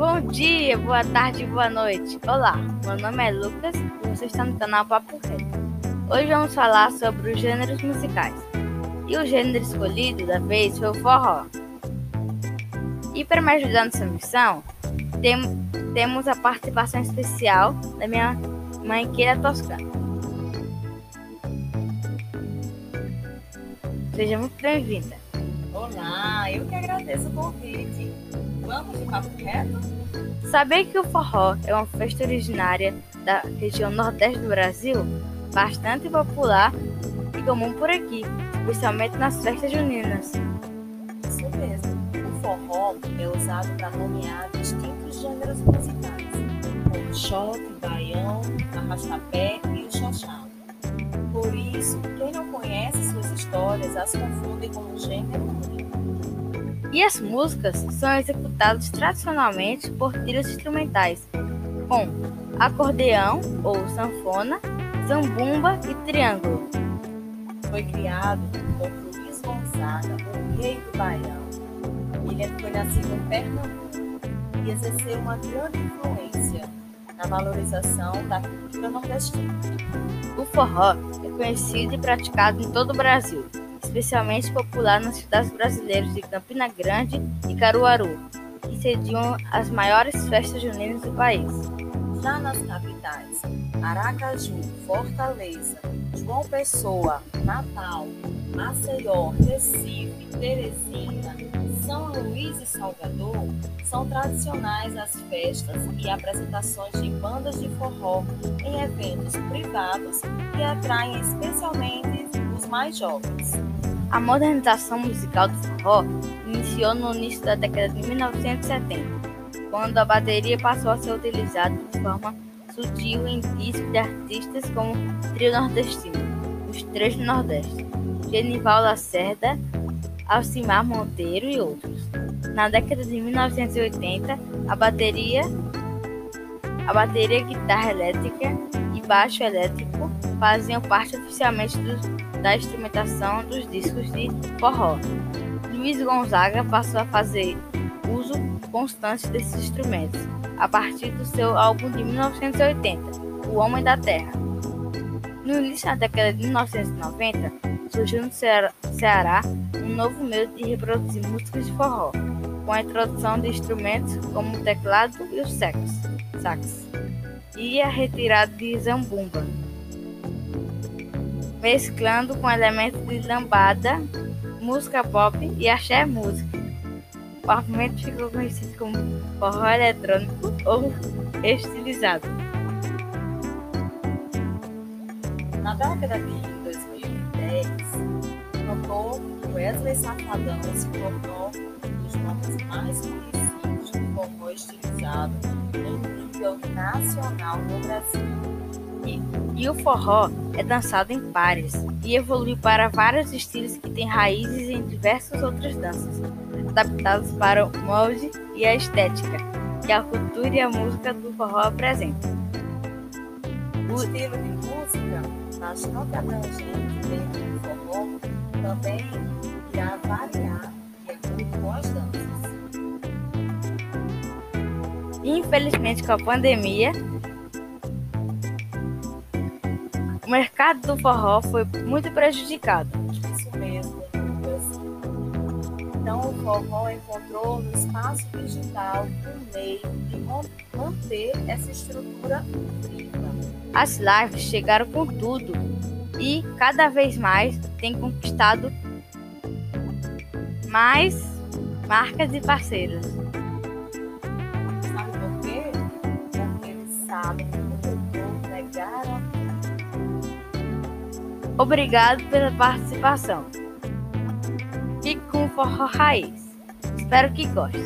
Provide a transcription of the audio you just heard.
Bom dia, boa tarde, boa noite. Olá, meu nome é Lucas e você está no canal Papo Reto. Hoje vamos falar sobre os gêneros musicais. E o gênero escolhido da vez foi o forró. E para me ajudar nessa missão, tem, temos a participação especial da minha mãe Keira Toscana. Seja muito bem-vinda. Olá, eu que agradeço o convite. Vamos de papo reto? Sabia que o forró é uma festa originária da região nordeste do Brasil, bastante popular e comum por aqui, especialmente nas festas juninas. Isso mesmo. O forró é usado para nomear distintos gêneros musicais, como choque, baião, arrastapé e o xoxão. Por isso, quem não conhece suas histórias as confunde com um gênero único. E as músicas são executadas tradicionalmente por trilhas instrumentais, com acordeão ou sanfona, zambumba e triângulo. Foi criado por Luiz Gonzaga, o rei do Baião. Ele foi nascido em Pernambuco e exerceu uma grande influência na valorização da cultura nordestina. O forró é conhecido e praticado em todo o Brasil, especialmente popular nas cidades brasileiras de Campina Grande e Caruaru, que sediam as maiores festas juninas do país. Já nas capitais, Aracaju, Fortaleza, João Pessoa, Natal, Maceió, Recife, Teresina, São Luís e Salvador, são tradicionais as festas e apresentações de bandas de forró em eventos privados que atraem especialmente mais jovens. A modernização musical do forró iniciou no início da década de 1970, quando a bateria passou a ser utilizada de forma sutil em discos de artistas como Trio Nordestino, Os Três do Nordeste, Genival Lacerda, Alcimar Monteiro e outros. Na década de 1980, a bateria, a bateria, guitarra elétrica e baixo elétrico faziam parte oficialmente do da instrumentação dos discos de forró. Luiz Gonzaga passou a fazer uso constante desses instrumentos a partir do seu álbum de 1980, O Homem da Terra. No início da década de 1990, surgiu no Ceará um novo meio de reproduzir músicas de forró, com a introdução de instrumentos como o teclado e o sax, sax e a retirada de zambumba mesclando com elementos de lambada, música pop e axé música. O movimento ficou conhecido como forró eletrônico ou estilizado. Na década de 2010, o cantor Wesley Safadão se tornou um dos nomes mais conhecidos do forró estilizado em nível nacional no Brasil. E, e o forró é dançado em pares e evoluiu para vários estilos que têm raízes em diversas outras danças, adaptados para o molde e a estética que a cultura e a música do forró apresentam. O estilo de música bastante abrangente dentro do forró também irá variar de acordo com as danças. Infelizmente, com a pandemia, o mercado do forró foi muito prejudicado. Isso mesmo, Lucas. Então, o forró encontrou no espaço digital um meio de manter essa estrutura viva. As lives chegaram com tudo e cada vez mais tem conquistado mais marcas e parceiros. Sabe por quê? Porque eles sabem Obrigado pela participação. Fique com o Forró Raiz. Espero que gostem.